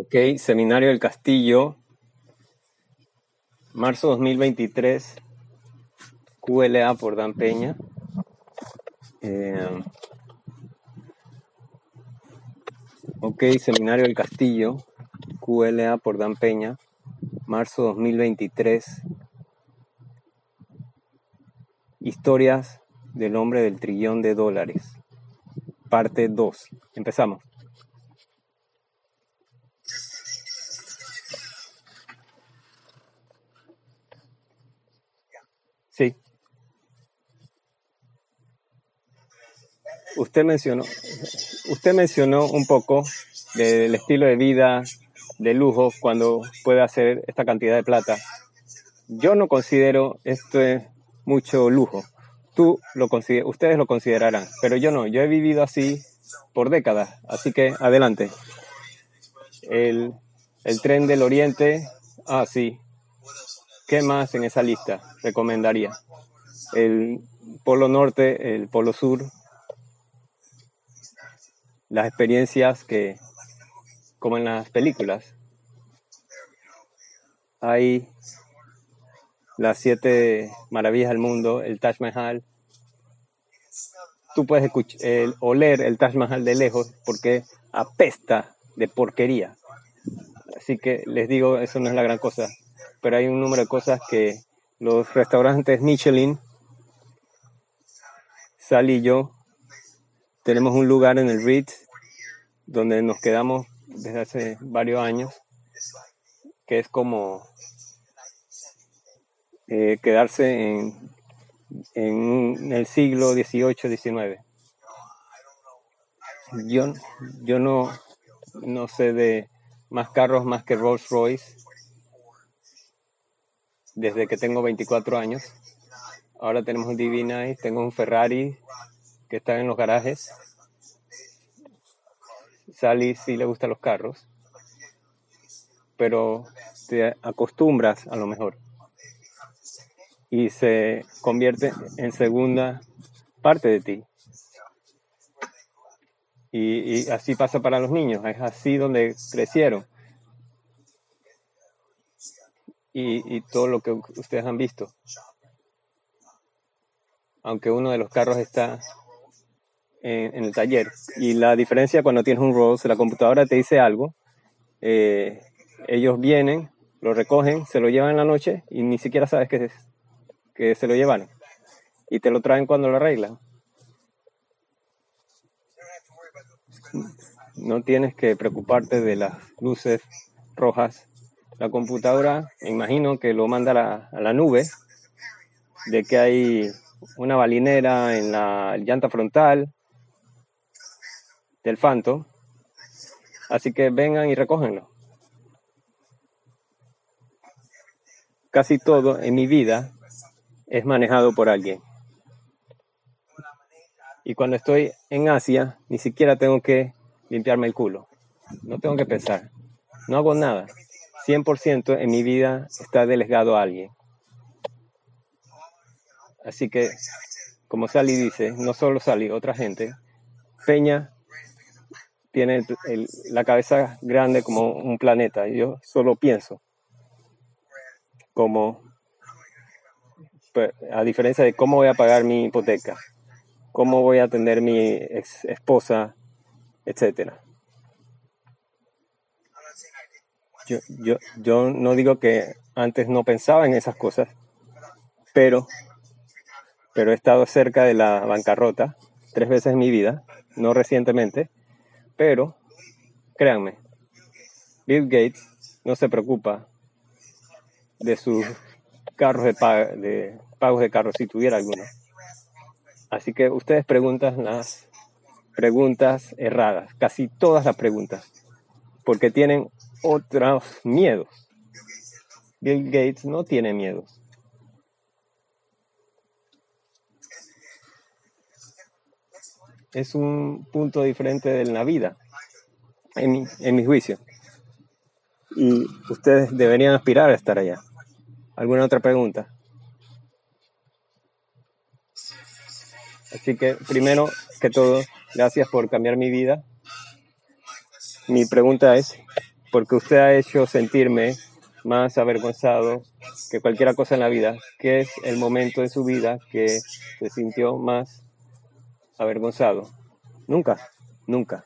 Ok, Seminario del Castillo, marzo 2023, QLA por Dan Peña. Eh, ok, Seminario del Castillo, QLA por Dan Peña, marzo 2023. Historias del hombre del trillón de dólares, parte 2. Empezamos. Sí. Usted mencionó, usted mencionó un poco del estilo de vida de lujo cuando puede hacer esta cantidad de plata. Yo no considero esto mucho lujo. Tú lo consider, ustedes lo considerarán, pero yo no. Yo he vivido así por décadas, así que adelante. El, el tren del oriente, ah, sí. ¿Qué más en esa lista recomendaría? El polo norte, el polo sur, las experiencias que, como en las películas, hay las siete maravillas del mundo, el Taj Mahal. Tú puedes escuchar, el, oler el Taj Mahal de lejos porque apesta de porquería. Así que les digo, eso no es la gran cosa pero hay un número de cosas que los restaurantes Michelin, Sally y yo, tenemos un lugar en el Ritz donde nos quedamos desde hace varios años, que es como eh, quedarse en, en, el siglo XVIII, XIX. Yo, yo no, no sé de más carros más que Rolls Royce desde que tengo 24 años. Ahora tenemos un DB9, tengo un Ferrari que está en los garajes. Sally sí le gustan los carros, pero te acostumbras a lo mejor y se convierte en segunda parte de ti. Y, y así pasa para los niños, es así donde crecieron y, todo lo que ustedes han visto. Aunque uno de los carros está en, el taller. Y la diferencia cuando tienes un Rolls, la computadora te dice algo, eh, ellos vienen, lo recogen, se lo llevan en la noche y ni siquiera sabes que, que se lo llevaron. Y te lo traen cuando lo arreglan. No tienes que preocuparte de las luces rojas la computadora, me imagino que lo manda a la, nube, de que hay una balinera en la llanta frontal del Fanto. Así que vengan y recógenlo. Casi todo en mi vida es manejado por alguien. Y cuando estoy en Asia, ni siquiera tengo que limpiarme el culo. No tengo que pensar. No hago nada. 100% en mi vida está delegado a alguien. Así que, como Sally dice, no solo Sally, otra gente, Peña tiene la cabeza grande como un planeta. Yo solo pienso como, a diferencia de cómo voy a pagar mi hipoteca, cómo voy a atender mi ex esposa, etcétera. Yo, yo, yo no digo que antes no pensaba en esas cosas, pero, pero he estado cerca de la bancarrota tres veces en mi vida, no recientemente, pero créanme, Bill Gates no se preocupa de sus carros de, de pagos de carros si tuviera alguno. Así que ustedes preguntan las preguntas erradas, casi todas las preguntas, porque tienen otros miedos. Bill Gates no tiene miedos. Es un punto diferente de la vida, en mi, en mi juicio. Y ustedes deberían aspirar a estar allá. ¿Alguna otra pregunta? Así que primero que todo, gracias por cambiar mi vida. Mi pregunta es, ¿por qué usted ha hecho sentirme más avergonzado que cualquier cosa en la vida, ¿qué es el momento de su vida que se sintió más avergonzado? Nunca, nunca.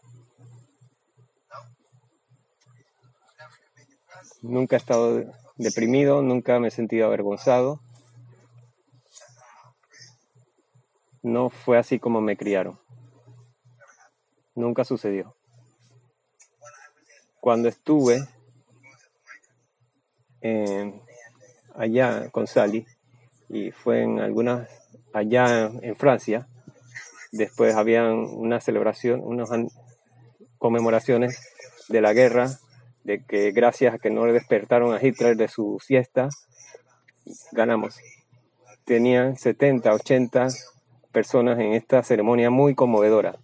Nunca he estado deprimido, nunca me he sentido avergonzado. No fue así como me criaron. Nunca sucedió. Cuando estuve allá con Sally y fue en algunas allá en Francia. Después habían una celebración, unas conmemoraciones de la guerra, de que gracias a que no le despertaron a Hitler de su siesta, ganamos. Tenían 70, 80 personas en esta ceremonia muy conmovedora.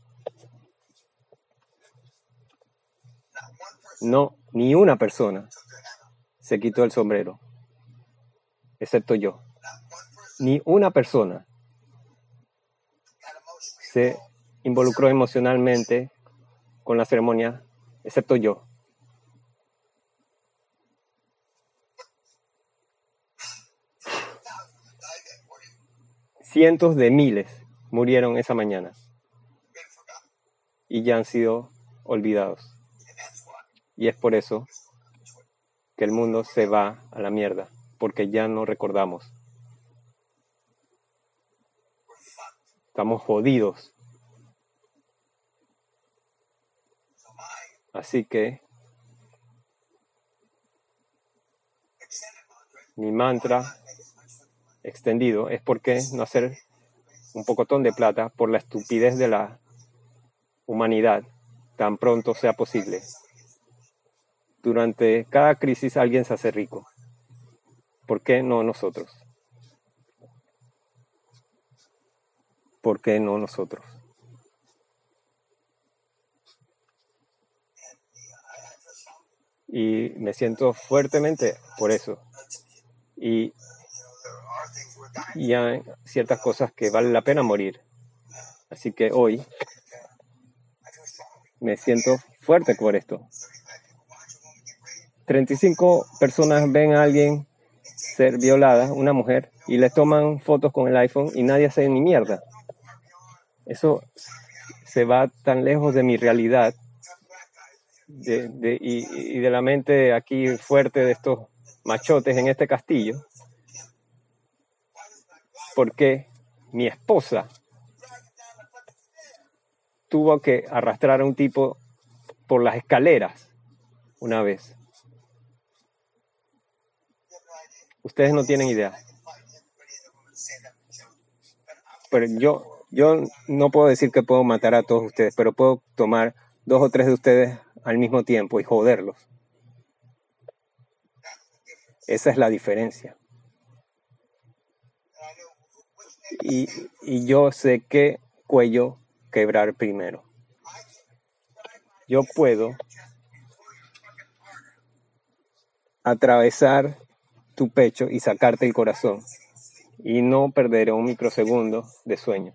No, ni una persona se quitó el sombrero, excepto yo. Ni una persona se involucró emocionalmente con la ceremonia, excepto yo. Cientos de miles murieron esa mañana y ya han sido olvidados. Y es por eso que el mundo se va a la mierda, porque ya no recordamos. Estamos jodidos. Así que mi mantra extendido es porque no hacer un pocotón de plata por la estupidez de la humanidad tan pronto sea posible durante cada crisis alguien se hace rico. ¿Por qué no nosotros? ¿Por qué no nosotros? Y me siento fuertemente por eso. Y, y hay ciertas cosas que vale la pena morir. Así que hoy me siento fuerte por esto. 35 personas ven a alguien ser violada, una mujer, y le toman fotos con el iPhone y nadie hace ni mierda. Eso se va tan lejos de mi realidad y, y de la mente aquí fuerte de estos machotes en este castillo, porque mi esposa tuvo que arrastrar a un tipo por las escaleras una vez. Ustedes no tienen idea. Pero yo, yo no puedo decir que puedo matar a todos ustedes, pero puedo tomar dos o tres de ustedes al mismo tiempo y joderlos. Esa es la diferencia. Y, y yo sé qué cuello quebrar primero. Yo puedo atravesar tu pecho y sacarte el corazón y no perder un microsegundo de sueño.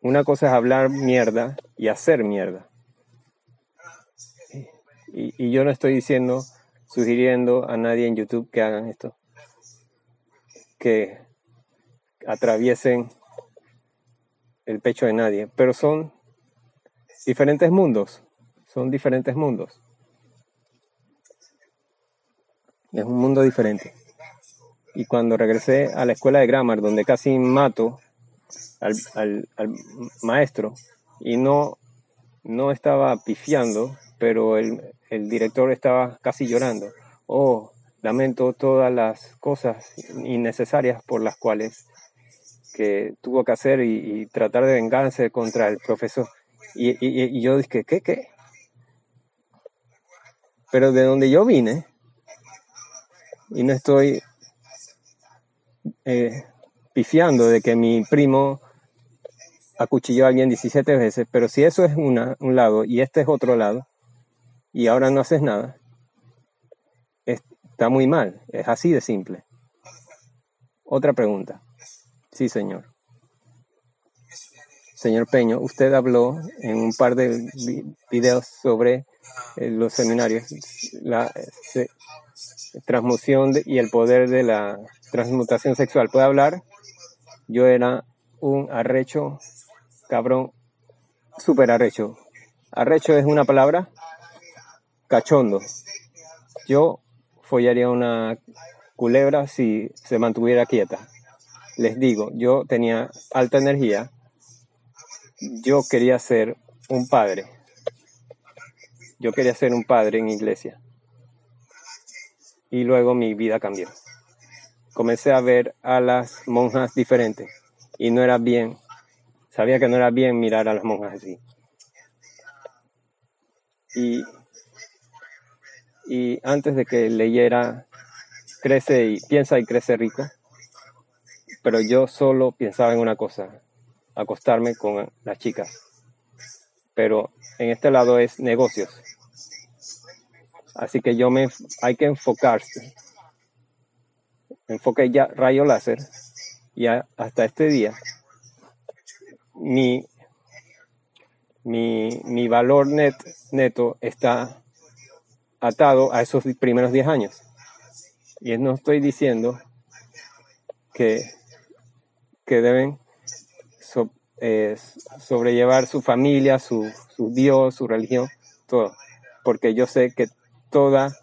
Una cosa es hablar mierda y hacer mierda. Y, y, yo no estoy diciendo, sugiriendo a nadie en YouTube que hagan esto. Que atraviesen el pecho de nadie. Pero son diferentes mundos. Son diferentes mundos. Es un mundo diferente. Y cuando regresé a la escuela de Grammar, donde casi mato al, al, al maestro, y no, no estaba pifiando, pero el, el director estaba casi llorando. Oh, lamento todas las cosas innecesarias por las cuales que tuvo que hacer y, tratar de vengarse contra el profesor. Y, y, y yo dije, ¿qué, qué? Pero de donde yo vine, y no estoy eh, pifiando de que mi primo acuchilló a alguien 17 veces, pero si eso es una, un lado y este es otro lado, y ahora no haces nada, está muy mal, es así de simple. Otra pregunta. Sí, señor. Señor Peño, usted habló en un par de videos sobre eh, los seminarios, la transmutación y el poder de la transmutación sexual. ¿Puede hablar? Yo era un arrecho, cabrón, súper arrecho. Arrecho es una palabra cachondo. Yo follaría una culebra si se mantuviera quieta. Les digo, yo tenía alta energía, yo quería ser un padre. Yo quería ser un padre en iglesia. Y luego mi vida cambió. Comencé a ver a las monjas diferentes y no era bien. Sabía que no era bien mirar a las monjas así. Y, y antes de que leyera Crece y piensa y crece rico, pero yo solo pensaba en una cosa, acostarme con las chicas. Pero en este lado es negocios. Así que yo me, hay que enfocarse. Enfoque ya rayo láser y hasta este día mi, mi, mi valor net, neto está atado a esos primeros 10 años. Y no estoy diciendo que, que deben eh, sobrellevar su familia, su, su Dios, su religión, todo. Porque yo sé que todas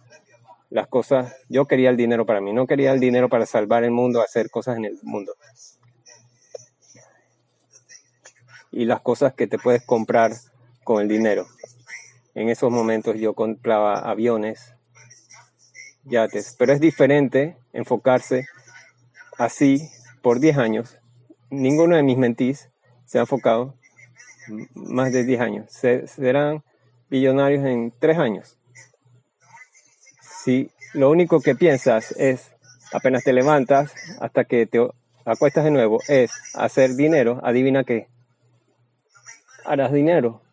las cosas, yo quería el dinero para mí, no quería el dinero para salvar el mundo, hacer cosas en el mundo. Y las cosas que te puedes comprar con el dinero. En esos momentos yo compraba aviones, yates, pero es diferente enfocarse así por 10 años. Ninguno de mis mentís se ha enfocado más de 10 años. serán billonarios en 3 años. Si lo único que piensas es, apenas te levantas hasta que te acuestas de nuevo, es hacer dinero, adivina qué. Harás dinero.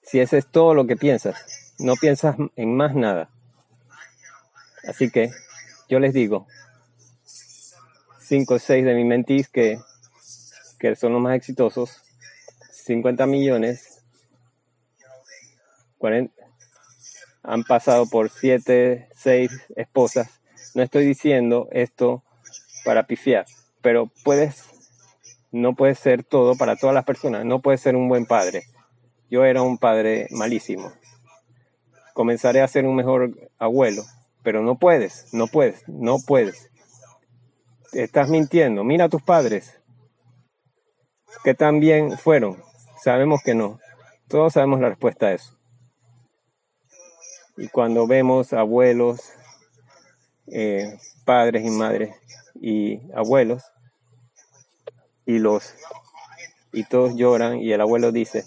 Si ese es todo lo que piensas, no piensas en más nada. Así que yo les digo, cinco o seis de mis mentís que, que son los más exitosos, 50 millones, 40, han pasado por siete, seis esposas. No estoy diciendo esto para pifiar, pero puedes, no puedes ser todo para todas las personas, no puedes ser un buen padre, yo era un padre malísimo. Comenzaré a ser un mejor abuelo, pero no puedes, no puedes, no puedes. Estás mintiendo. Mira a tus padres. Que también fueron. Sabemos que no. Todos sabemos la respuesta a eso. Y cuando vemos abuelos, eh, padres y madres y abuelos, y los y todos lloran y el abuelo dice,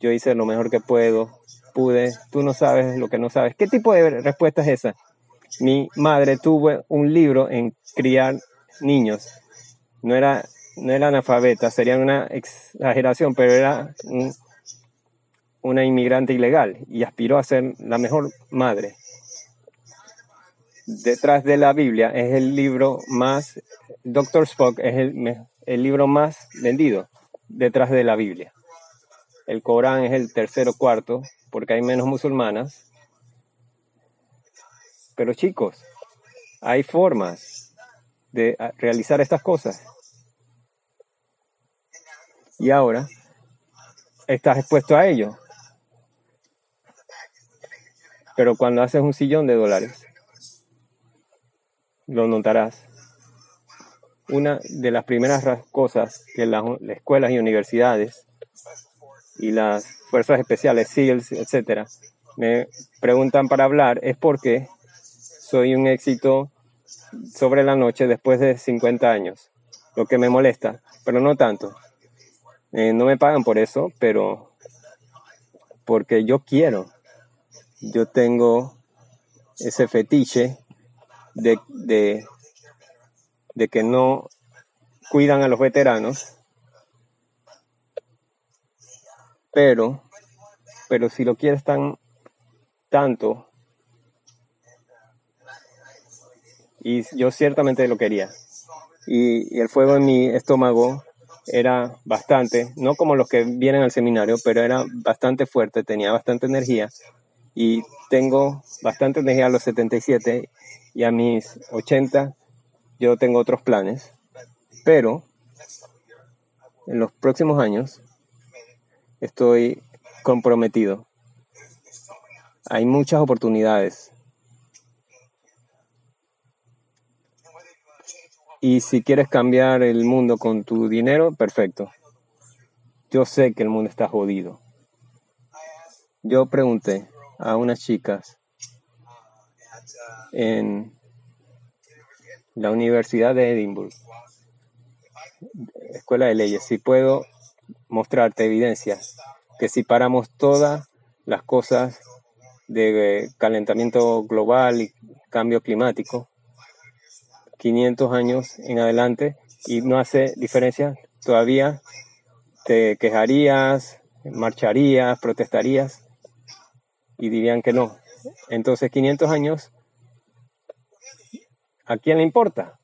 yo hice lo mejor que puedo, pude, tú no sabes lo que no sabes. ¿Qué tipo de respuesta es esa? Mi madre tuvo un libro en criar niños. No era, no era analfabeta, sería una exageración, pero era una inmigrante ilegal y aspiró a ser la mejor madre. Detrás de la Biblia es el libro más, Doctor Spock es el, el libro más vendido detrás de la Biblia. El Corán es el tercero cuarto, porque hay menos musulmanas. Pero chicos, hay formas de realizar estas cosas. Y ahora estás expuesto a ello. Pero cuando haces un sillón de dólares, lo notarás. Una de las primeras cosas que las escuelas y universidades y las fuerzas especiales, SEALs, etcétera, me preguntan para hablar es porque soy un éxito sobre la noche después de 50 años, lo que me molesta, pero no tanto. Eh, no me pagan por eso, pero porque yo quiero. Yo tengo ese fetiche de, de, de que no cuidan a los veteranos, pero, pero si lo quieres tan tanto, y yo ciertamente lo quería, y, y el fuego en mi estómago era bastante, no como los que vienen al seminario, pero era bastante fuerte, tenía bastante energía y tengo bastante energía a los 77 y a mis 80 yo tengo otros planes, pero en los próximos años estoy comprometido. Hay muchas oportunidades. Y si quieres cambiar el mundo con tu dinero, perfecto. Yo sé que el mundo está jodido. Yo pregunté a unas chicas en la Universidad de Edimburgo, Escuela de Leyes, si puedo mostrarte evidencia que si paramos todas las cosas de calentamiento global y cambio climático, 500 años en adelante y no hace diferencia, todavía te quejarías, marcharías, protestarías y dirían que no. Entonces 500 años, ¿a quién le importa?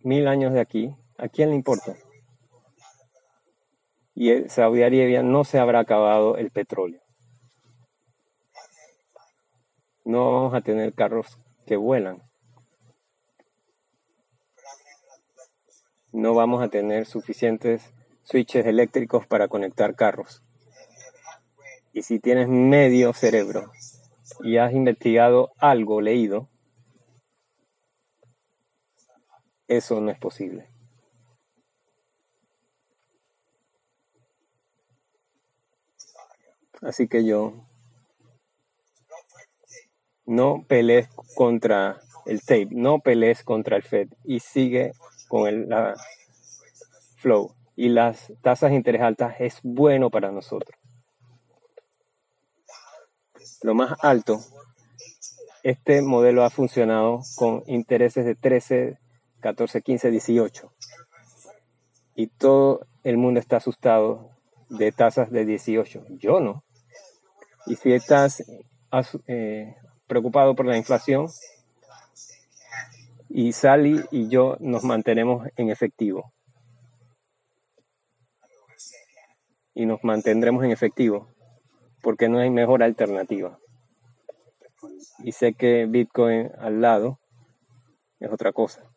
Mil años de aquí, ¿a quién le importa? Y en Saudi Arabia no se habrá acabado el petróleo. No vamos a tener carros que vuelan. No vamos a tener suficientes switches eléctricos para conectar carros. Y si tienes medio cerebro y has investigado algo, leído, eso no es posible. Así que yo no pelees contra el tape, no pelees contra el Fed y sigue con el la flow. Y las tasas de interés altas es bueno para nosotros. Lo más alto, este modelo ha funcionado con intereses de 13, 14, 15, 18. Y todo el mundo está asustado de tasas de 18. Yo no. Y si estás eh, preocupado por la inflación y Sally y yo nos mantenemos en efectivo. Y nos mantendremos en efectivo porque no hay mejor alternativa. Y sé que Bitcoin al lado es otra cosa.